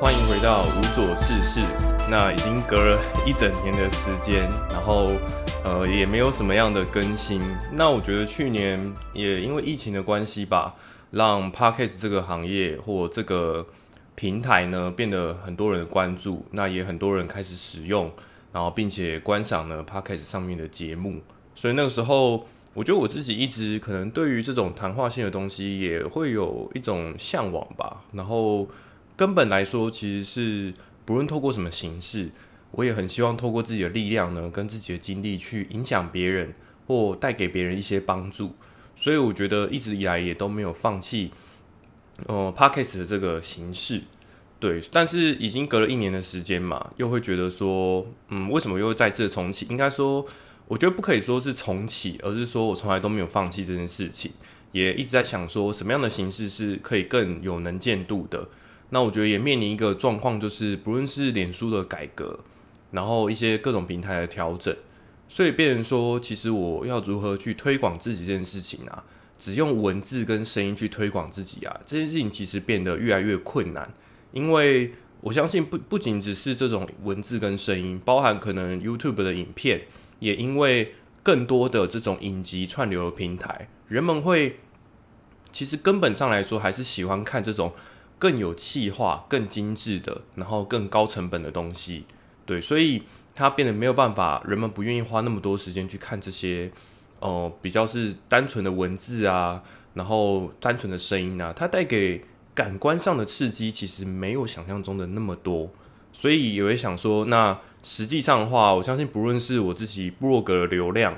欢迎回到无所事事。那已经隔了一整年的时间，然后呃也没有什么样的更新。那我觉得去年也因为疫情的关系吧，让 Podcast 这个行业或这个平台呢变得很多人关注，那也很多人开始使用，然后并且观赏呢 Podcast 上面的节目。所以那个时候，我觉得我自己一直可能对于这种谈话性的东西也会有一种向往吧。然后根本来说，其实是不论透过什么形式，我也很希望透过自己的力量呢，跟自己的经历去影响别人，或带给别人一些帮助。所以我觉得一直以来也都没有放弃，呃 p o d c a s t 的这个形式。对，但是已经隔了一年的时间嘛，又会觉得说，嗯，为什么又再次重启？应该说。我觉得不可以说是重启，而是说我从来都没有放弃这件事情，也一直在想说什么样的形式是可以更有能见度的。那我觉得也面临一个状况，就是不论是脸书的改革，然后一些各种平台的调整，所以变成说，其实我要如何去推广自己这件事情啊？只用文字跟声音去推广自己啊，这件事情其实变得越来越困难，因为我相信不不仅只是这种文字跟声音，包含可能 YouTube 的影片。也因为更多的这种影集串流的平台，人们会其实根本上来说还是喜欢看这种更有气化、更精致的，然后更高成本的东西。对，所以它变得没有办法，人们不愿意花那么多时间去看这些哦，比较是单纯的文字啊，然后单纯的声音啊，它带给感官上的刺激其实没有想象中的那么多。所以也会想说，那实际上的话，我相信不论是我自己部落格的流量，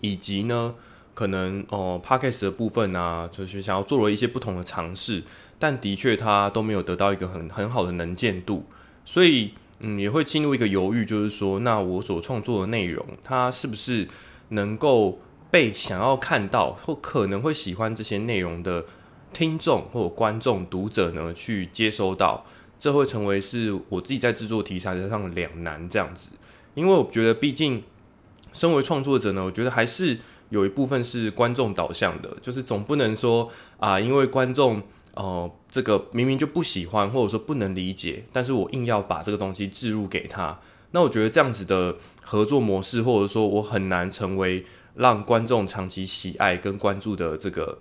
以及呢，可能哦 p o d c a s t 的部分啊，就是想要做了一些不同的尝试，但的确它都没有得到一个很很好的能见度，所以嗯，也会进入一个犹豫，就是说，那我所创作的内容，它是不是能够被想要看到或可能会喜欢这些内容的听众或观众读者呢，去接收到？这会成为是我自己在制作题材上的两难这样子，因为我觉得毕竟身为创作者呢，我觉得还是有一部分是观众导向的，就是总不能说啊，因为观众哦这个明明就不喜欢或者说不能理解，但是我硬要把这个东西置入给他，那我觉得这样子的合作模式，或者说我很难成为让观众长期喜爱跟关注的这个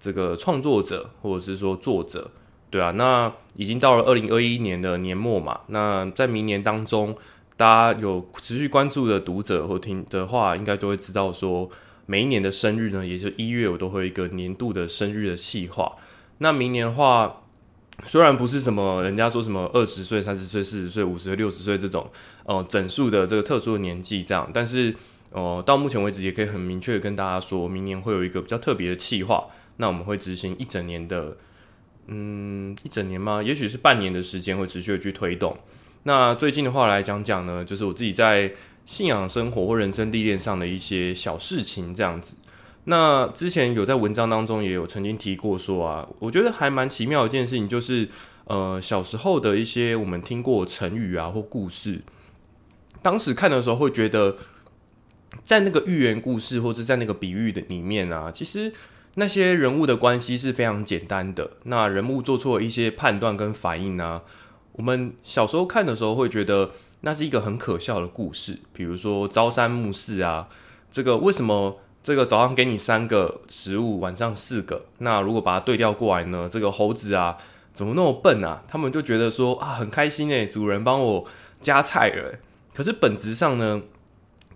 这个创作者或者是说作者。对啊，那已经到了二零二一年的年末嘛，那在明年当中，大家有持续关注的读者或听的话，应该都会知道说，每一年的生日呢，也就一月，我都会有一个年度的生日的计划。那明年的话，虽然不是什么人家说什么二十岁、三十岁、四十岁、五十岁、六十岁这种呃整数的这个特殊的年纪这样，但是呃到目前为止也可以很明确的跟大家说，明年会有一个比较特别的计划，那我们会执行一整年的。嗯，一整年吗？也许是半年的时间会持续的去推动。那最近的话来讲讲呢，就是我自己在信仰生活或人生历练上的一些小事情这样子。那之前有在文章当中也有曾经提过说啊，我觉得还蛮奇妙的一件事情，就是呃小时候的一些我们听过成语啊或故事，当时看的时候会觉得，在那个寓言故事或者在那个比喻的里面啊，其实。那些人物的关系是非常简单的，那人物做出了一些判断跟反应呢？我们小时候看的时候会觉得那是一个很可笑的故事，比如说朝三暮四啊，这个为什么这个早上给你三个食物，晚上四个？那如果把它对调过来呢？这个猴子啊，怎么那么笨啊？他们就觉得说啊，很开心诶，主人帮我加菜了。可是本质上呢，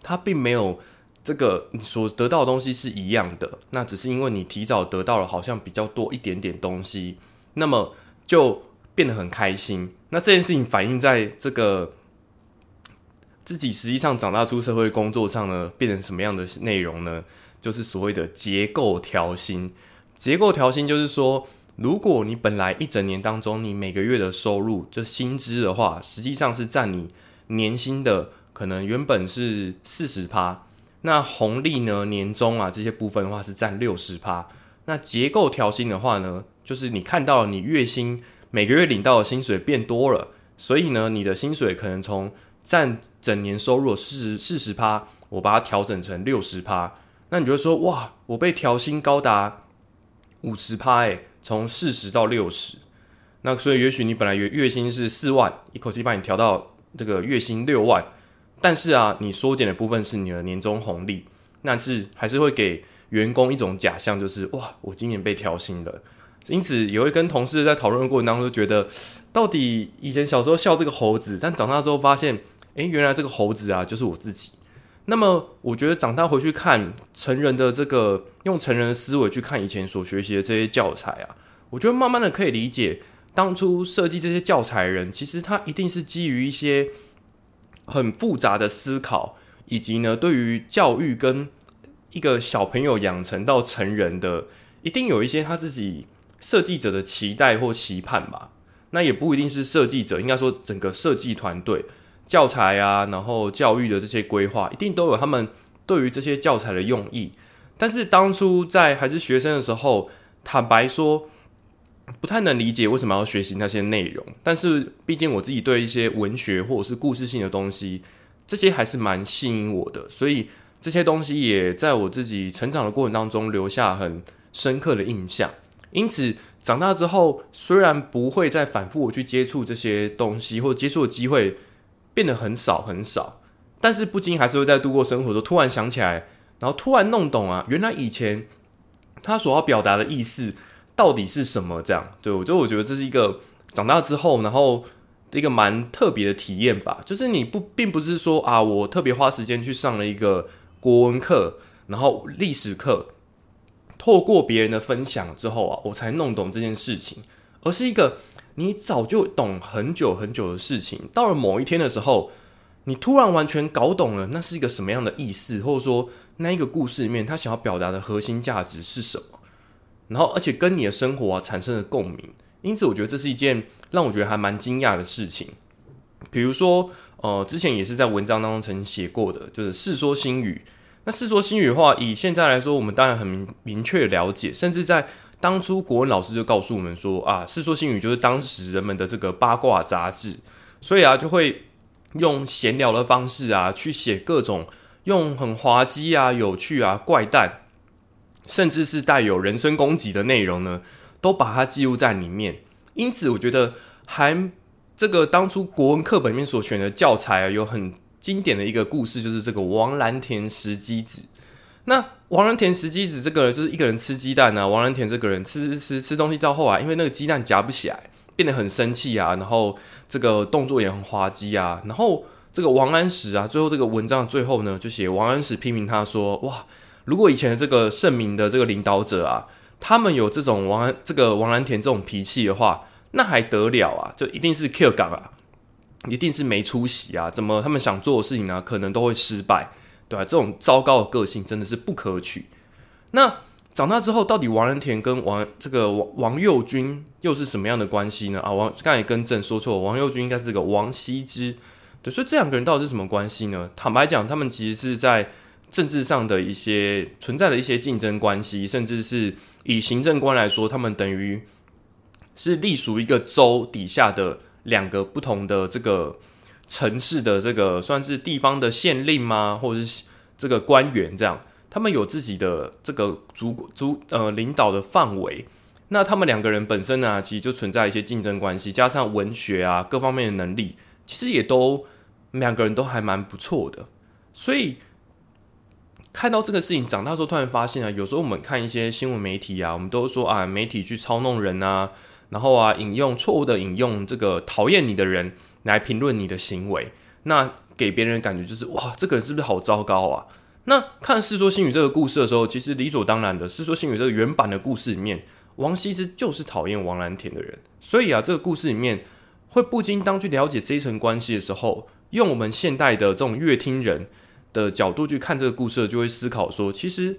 它并没有。这个你所得到的东西是一样的，那只是因为你提早得到了好像比较多一点点东西，那么就变得很开心。那这件事情反映在这个自己实际上长大出社会工作上呢，变成什么样的内容呢？就是所谓的结构调薪。结构调薪就是说，如果你本来一整年当中你每个月的收入就薪资的话，实际上是占你年薪的可能原本是四十趴。那红利呢？年终啊这些部分的话是占六十趴。那结构调薪的话呢，就是你看到你月薪每个月领到的薪水变多了，所以呢，你的薪水可能从占整年收入四十四十趴，我把它调整成六十趴。那你就会说，哇，我被调薪高达五十趴，诶，从四十到六十。那所以也许你本来月月薪是四万，一口气把你调到这个月薪六万，但是啊，你缩减的部分是你的年终红利，那是还是会给员工一种假象，就是哇，我今年被调薪了。因此也会跟同事在讨论过程当中觉得，到底以前小时候笑这个猴子，但长大之后发现，诶，原来这个猴子啊就是我自己。那么我觉得长大回去看成人的这个用成人的思维去看以前所学习的这些教材啊，我觉得慢慢的可以理解，当初设计这些教材人，其实他一定是基于一些很复杂的思考，以及呢对于教育跟一个小朋友养成到成人的，一定有一些他自己。设计者的期待或期盼吧，那也不一定是设计者，应该说整个设计团队、教材啊，然后教育的这些规划，一定都有他们对于这些教材的用意。但是当初在还是学生的时候，坦白说，不太能理解为什么要学习那些内容。但是毕竟我自己对一些文学或者是故事性的东西，这些还是蛮吸引我的，所以这些东西也在我自己成长的过程当中留下很深刻的印象。因此，长大之后虽然不会再反复去接触这些东西，或接触的机会变得很少很少，但是不禁还是会在度过生活中突然想起来，然后突然弄懂啊，原来以前他所要表达的意思到底是什么？这样，对我就我觉得这是一个长大之后，然后一个蛮特别的体验吧。就是你不并不是说啊，我特别花时间去上了一个国文课，然后历史课。透过别人的分享之后啊，我才弄懂这件事情，而是一个你早就懂很久很久的事情。到了某一天的时候，你突然完全搞懂了，那是一个什么样的意思，或者说那一个故事里面他想要表达的核心价值是什么？然后，而且跟你的生活啊产生了共鸣。因此，我觉得这是一件让我觉得还蛮惊讶的事情。比如说，呃，之前也是在文章当中曾经写过的，就是《世说新语》。那《世说新语》的话，以现在来说，我们当然很明明确了解，甚至在当初国文老师就告诉我们说啊，《世说新语》就是当时人们的这个八卦杂志，所以啊，就会用闲聊的方式啊，去写各种用很滑稽啊、有趣啊、怪诞，甚至是带有人身攻击的内容呢，都把它记录在里面。因此，我觉得还这个当初国文课本里面所选的教材啊，有很。经典的一个故事就是这个王蓝田石鸡子。那王蓝田石鸡子这个就是一个人吃鸡蛋啊。王蓝田这个人吃吃吃吃东西到后来，因为那个鸡蛋夹不起来，变得很生气啊，然后这个动作也很滑稽啊。然后这个王安石啊，最后这个文章最后呢，就写王安石批评他说：哇，如果以前的这个盛名的这个领导者啊，他们有这种王安这个王蓝田这种脾气的话，那还得了啊？就一定是 Q 港啊！一定是没出息啊！怎么他们想做的事情呢？可能都会失败，对吧？这种糟糕的个性真的是不可取。那长大之后，到底王仁田跟王这个王王佑军又是什么样的关系呢？啊，王刚才更正说错，王佑军应该是个王羲之。对，所以这两个人到底是什么关系呢？坦白讲，他们其实是在政治上的一些存在的一些竞争关系，甚至是以行政官来说，他们等于是隶属一个州底下的。两个不同的这个城市的这个算是地方的县令吗？或者是这个官员这样，他们有自己的这个主主呃领导的范围。那他们两个人本身呢，其实就存在一些竞争关系，加上文学啊各方面的能力，其实也都两个人都还蛮不错的。所以看到这个事情长大之后，突然发现啊，有时候我们看一些新闻媒体啊，我们都说啊，媒体去操弄人啊。然后啊，引用错误的引用这个讨厌你的人来评论你的行为，那给别人感觉就是哇，这个人是不是好糟糕啊？那看《世说新语》这个故事的时候，其实理所当然的，《世说新语》这个原版的故事里面，王羲之就是讨厌王蓝田的人，所以啊，这个故事里面会不禁当去了解这一层关系的时候，用我们现代的这种乐听人的角度去看这个故事，就会思考说，其实。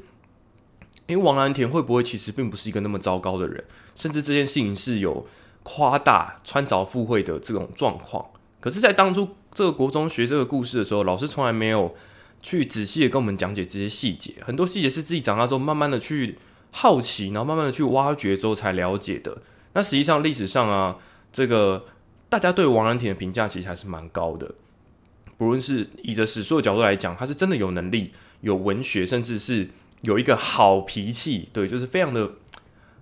因为王蓝田会不会其实并不是一个那么糟糕的人，甚至这件事情是有夸大穿凿附会的这种状况。可是，在当初这个国中学这个故事的时候，老师从来没有去仔细的跟我们讲解这些细节，很多细节是自己长大之后慢慢的去好奇，然后慢慢的去挖掘之后才了解的。那实际上历史上啊，这个大家对王蓝田的评价其实还是蛮高的，不论是以着史书的角度来讲，他是真的有能力、有文学，甚至是。有一个好脾气，对，就是非常的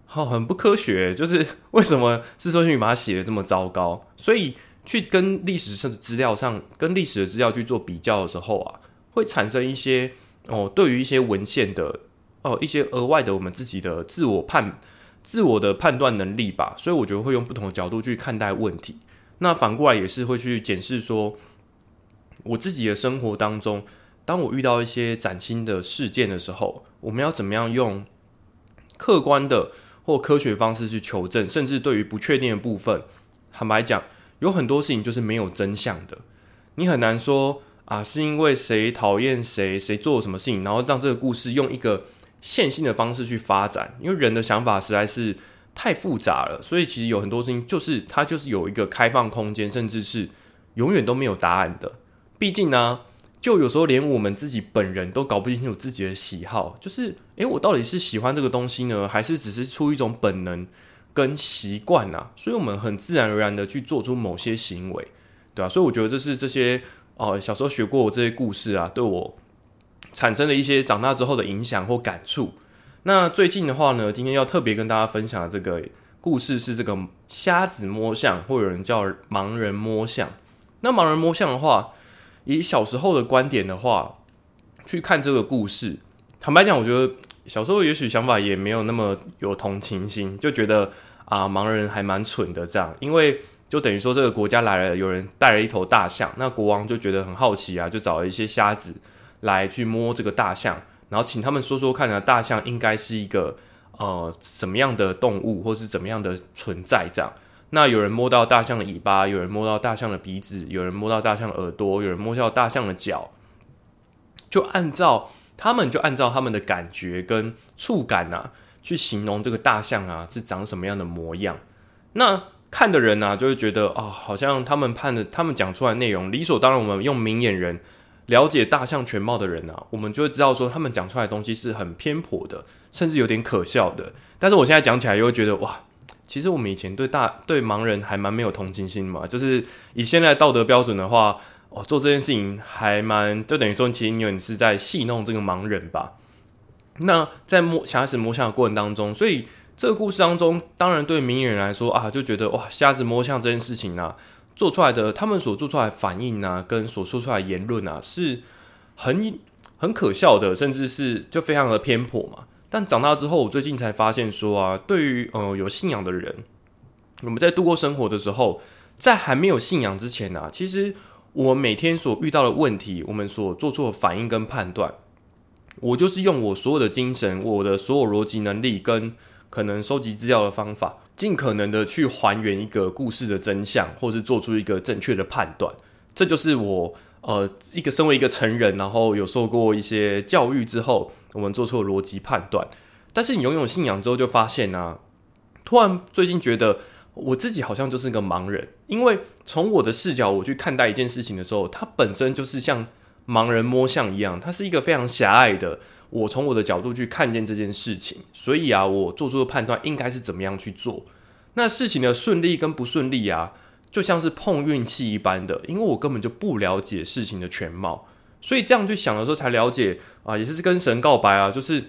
好很不科学，就是为什么自说新语把它写的这么糟糕？所以去跟历史上的资料上，跟历史的资料去做比较的时候啊，会产生一些哦，对于一些文献的哦一些额外的我们自己的自我判、自我的判断能力吧。所以我觉得会用不同的角度去看待问题。那反过来也是会去检视说，我自己的生活当中，当我遇到一些崭新的事件的时候，我们要怎么样用客观的或科学方式去求证，甚至对于不确定的部分，坦白讲，有很多事情就是没有真相的。你很难说啊，是因为谁讨厌谁，谁做了什么事情，然后让这个故事用一个线性的方式去发展。因为人的想法实在是。太复杂了，所以其实有很多事情就是它就是有一个开放空间，甚至是永远都没有答案的。毕竟呢，就有时候连我们自己本人都搞不清楚自己的喜好，就是诶，我到底是喜欢这个东西呢，还是只是出于一种本能跟习惯啊？所以我们很自然而然的去做出某些行为，对吧？所以我觉得这是这些哦，小时候学过这些故事啊，对我产生了一些长大之后的影响或感触。那最近的话呢，今天要特别跟大家分享的这个故事是这个瞎子摸象，或有人叫盲人摸象。那盲人摸象的话，以小时候的观点的话，去看这个故事，坦白讲，我觉得小时候也许想法也没有那么有同情心，就觉得啊，盲人还蛮蠢的这样，因为就等于说这个国家来了，有人带了一头大象，那国王就觉得很好奇啊，就找了一些瞎子来去摸这个大象。然后请他们说说看呢，大象应该是一个呃什么样的动物，或是怎么样的存在？这样，那有人摸到大象的尾巴，有人摸到大象的鼻子，有人摸到大象耳朵，有人摸到大象的脚，就按照他们就按照他们的感觉跟触感啊，去形容这个大象啊是长什么样的模样。那看的人呢，就会觉得啊，好像他们判的，他们讲出来内容理所当然。我们用明眼人。了解大象全貌的人啊，我们就会知道说他们讲出来的东西是很偏颇的，甚至有点可笑的。但是我现在讲起来又会觉得哇，其实我们以前对大对盲人还蛮没有同情心嘛。就是以现在道德标准的话，哦，做这件事情还蛮就等于说，其实你有是在戏弄这个盲人吧。那在摸瞎子摸象的过程当中，所以这个故事当中，当然对明人来说啊，就觉得哇，瞎子摸象这件事情呢。做出来的，他们所做出来的反应啊，跟所说出来的言论啊，是很很可笑的，甚至是就非常的偏颇嘛。但长大之后，我最近才发现说啊，对于呃有信仰的人，我们在度过生活的时候，在还没有信仰之前呢，其实我每天所遇到的问题，我们所做出的反应跟判断，我就是用我所有的精神，我的所有逻辑能力跟可能收集资料的方法。尽可能的去还原一个故事的真相，或是做出一个正确的判断，这就是我呃一个身为一个成人，然后有受过一些教育之后，我们做出的逻辑判断。但是你拥有信仰之后，就发现呢，突然最近觉得我自己好像就是个盲人，因为从我的视角我去看待一件事情的时候，它本身就是像盲人摸象一样，它是一个非常狭隘的。我从我的角度去看见这件事情，所以啊，我做出的判断应该是怎么样去做。那事情的顺利跟不顺利啊，就像是碰运气一般的，因为我根本就不了解事情的全貌，所以这样去想的时候才了解啊，也是跟神告白啊，就是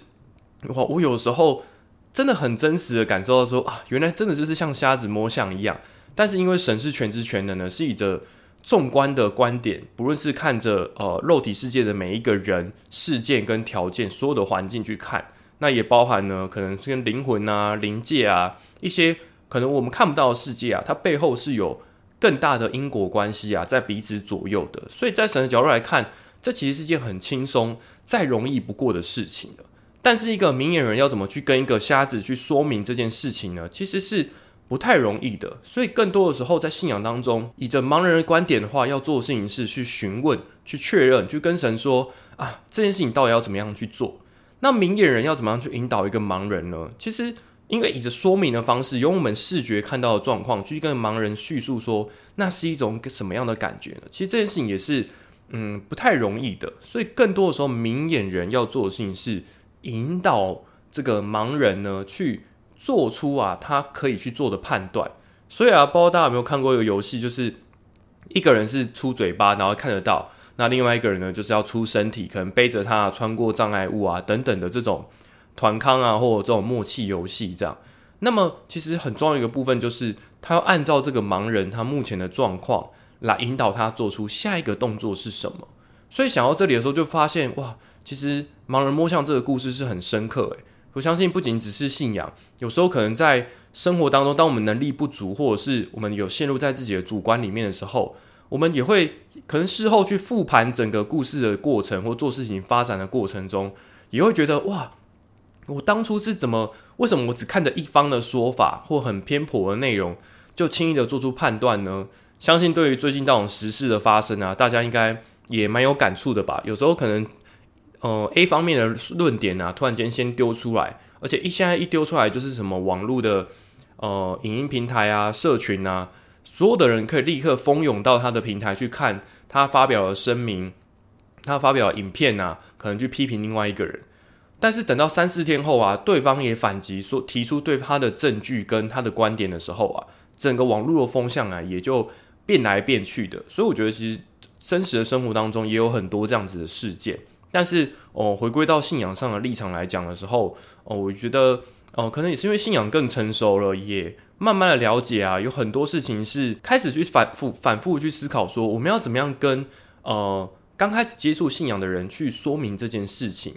我，我有时候真的很真实的感受到说啊，原来真的就是像瞎子摸象一样，但是因为神是全知全能的，是以着。纵观的观点，不论是看着呃肉体世界的每一个人、事件跟条件，所有的环境去看，那也包含呢，可能跟灵魂啊、灵界啊一些可能我们看不到的世界啊，它背后是有更大的因果关系啊，在彼此左右的。所以在神的角度来看，这其实是件很轻松、再容易不过的事情了。但是一个明眼人要怎么去跟一个瞎子去说明这件事情呢？其实是。不太容易的，所以更多的时候在信仰当中，以着盲人的观点的话，要做的事情是去询问、去确认、去跟神说啊，这件事情到底要怎么样去做？那明眼人要怎么样去引导一个盲人呢？其实，因为以着说明的方式，用我们视觉看到的状况去跟盲人叙述说，那是一种什么样的感觉呢？其实这件事情也是嗯不太容易的，所以更多的时候，明眼人要做的事情是引导这个盲人呢去。做出啊，他可以去做的判断。所以啊，不知道大家有没有看过一个游戏，就是一个人是出嘴巴，然后看得到；那另外一个人呢，就是要出身体，可能背着他穿过障碍物啊等等的这种团康啊，或者这种默契游戏这样。那么其实很重要一个部分就是，他要按照这个盲人他目前的状况来引导他做出下一个动作是什么。所以想到这里的时候，就发现哇，其实盲人摸象这个故事是很深刻诶。我相信不仅只是信仰，有时候可能在生活当中，当我们能力不足，或者是我们有陷入在自己的主观里面的时候，我们也会可能事后去复盘整个故事的过程，或做事情发展的过程中，也会觉得哇，我当初是怎么，为什么我只看着一方的说法或很偏颇的内容，就轻易的做出判断呢？相信对于最近这种时事的发生啊，大家应该也蛮有感触的吧？有时候可能。呃，A 方面的论点啊，突然间先丢出来，而且一现在一丢出来就是什么网络的呃影音平台啊、社群啊，所有的人可以立刻蜂拥到他的平台去看他发表的声明，他发表影片啊，可能去批评另外一个人。但是等到三四天后啊，对方也反击说提出对他的证据跟他的观点的时候啊，整个网络的风向啊也就变来变去的。所以我觉得其实真实的生活当中也有很多这样子的事件。但是哦，回归到信仰上的立场来讲的时候，哦，我觉得哦，可能也是因为信仰更成熟了，也慢慢的了解啊，有很多事情是开始去反复、反复去思考，说我们要怎么样跟呃刚开始接触信仰的人去说明这件事情，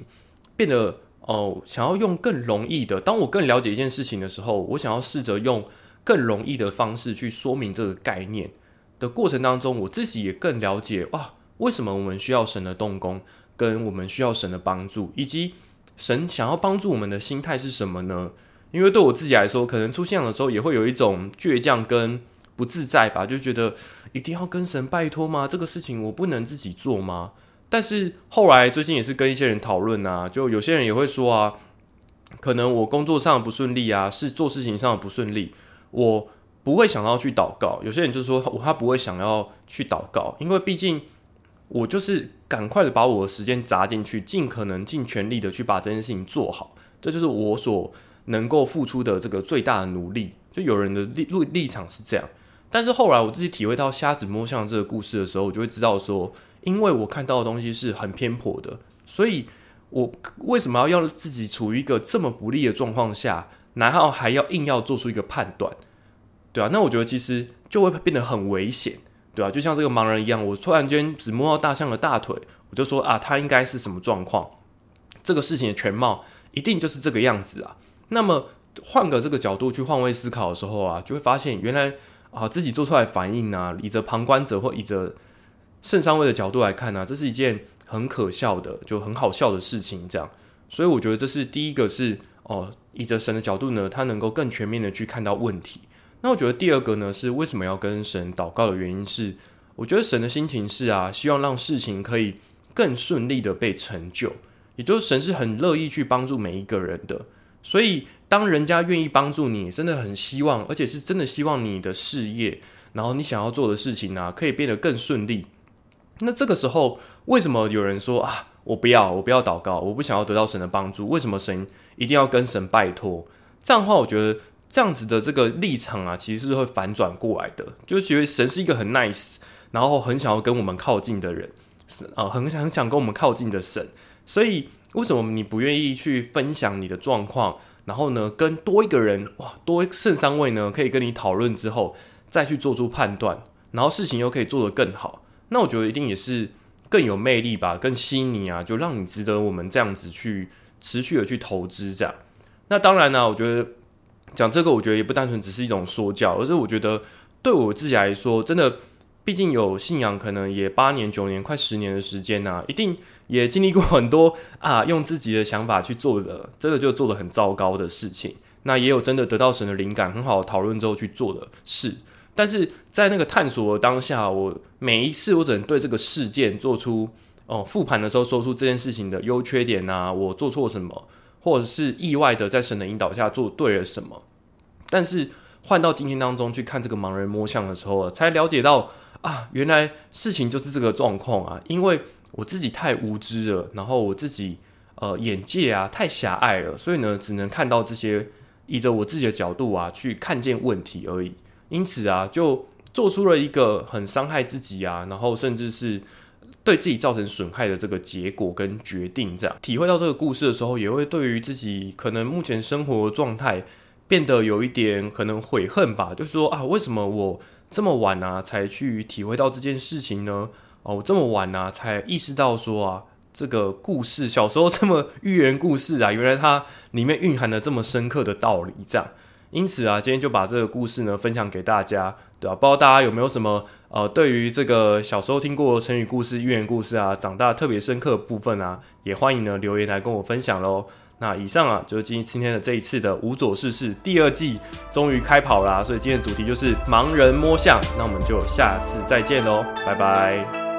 变得哦，想要用更容易的。当我更了解一件事情的时候，我想要试着用更容易的方式去说明这个概念的过程当中，我自己也更了解哇，为什么我们需要神的动工。跟我们需要神的帮助，以及神想要帮助我们的心态是什么呢？因为对我自己来说，可能出现的时候也会有一种倔强跟不自在吧，就觉得一定要跟神拜托吗？这个事情我不能自己做吗？但是后来最近也是跟一些人讨论啊，就有些人也会说啊，可能我工作上不顺利啊，是做事情上不顺利，我不会想要去祷告。有些人就说我他不会想要去祷告，因为毕竟。我就是赶快的把我的时间砸进去，尽可能尽全力的去把这件事情做好，这就是我所能够付出的这个最大的努力。就有人的立立立场是这样，但是后来我自己体会到瞎子摸象这个故事的时候，我就会知道说，因为我看到的东西是很偏颇的，所以我为什么要要自己处于一个这么不利的状况下，然后还要硬要做出一个判断，对啊，那我觉得其实就会变得很危险。对啊，就像这个盲人一样，我突然间只摸到大象的大腿，我就说啊，他应该是什么状况？这个事情的全貌一定就是这个样子啊。那么换个这个角度去换位思考的时候啊，就会发现原来啊自己做出来反应啊，以着旁观者或以着圣上位的角度来看呢，这是一件很可笑的，就很好笑的事情。这样，所以我觉得这是第一个是哦，以着神的角度呢，他能够更全面的去看到问题。那我觉得第二个呢，是为什么要跟神祷告的原因是，我觉得神的心情是啊，希望让事情可以更顺利的被成就，也就是神是很乐意去帮助每一个人的。所以当人家愿意帮助你，真的很希望，而且是真的希望你的事业，然后你想要做的事情呢，可以变得更顺利。那这个时候，为什么有人说啊，我不要，我不要祷告，我不想要得到神的帮助？为什么神一定要跟神拜托？这样的话，我觉得。这样子的这个立场啊，其实是会反转过来的，就是觉得神是一个很 nice，然后很想要跟我们靠近的人，是啊，很很想跟我们靠近的神。所以为什么你不愿意去分享你的状况，然后呢，跟多一个人哇，多剩三位呢，可以跟你讨论之后，再去做出判断，然后事情又可以做得更好？那我觉得一定也是更有魅力吧，更吸引你啊，就让你值得我们这样子去持续的去投资这样。那当然呢，我觉得。讲这个，我觉得也不单纯只是一种说教，而是我觉得对我自己来说，真的，毕竟有信仰，可能也八年、九年、快十年的时间呐，一定也经历过很多啊，用自己的想法去做的，真的就做的很糟糕的事情。那也有真的得到神的灵感，很好讨论之后去做的事。但是在那个探索当下，我每一次我只能对这个事件做出哦复盘的时候，说出这件事情的优缺点啊，我做错什么。或者是意外的在神的引导下做对了什么，但是换到今天当中去看这个盲人摸象的时候，才了解到啊，原来事情就是这个状况啊，因为我自己太无知了，然后我自己呃眼界啊太狭隘了，所以呢只能看到这些，以着我自己的角度啊去看见问题而已，因此啊就做出了一个很伤害自己啊，然后甚至是。对自己造成损害的这个结果跟决定，这样体会到这个故事的时候，也会对于自己可能目前生活状态变得有一点可能悔恨吧，就说啊，为什么我这么晚啊才去体会到这件事情呢？哦，我这么晚啊才意识到说啊，这个故事小时候这么寓言故事啊，原来它里面蕴含了这么深刻的道理，这样。因此啊，今天就把这个故事呢分享给大家，对吧？不知道大家有没有什么呃，对于这个小时候听过成语故事、寓言故事啊，长大特别深刻的部分啊，也欢迎呢留言来跟我分享喽。那以上啊，就是今今天的这一次的无左事事第二季终于开跑啦，所以今天的主题就是盲人摸象。那我们就下次再见喽，拜拜。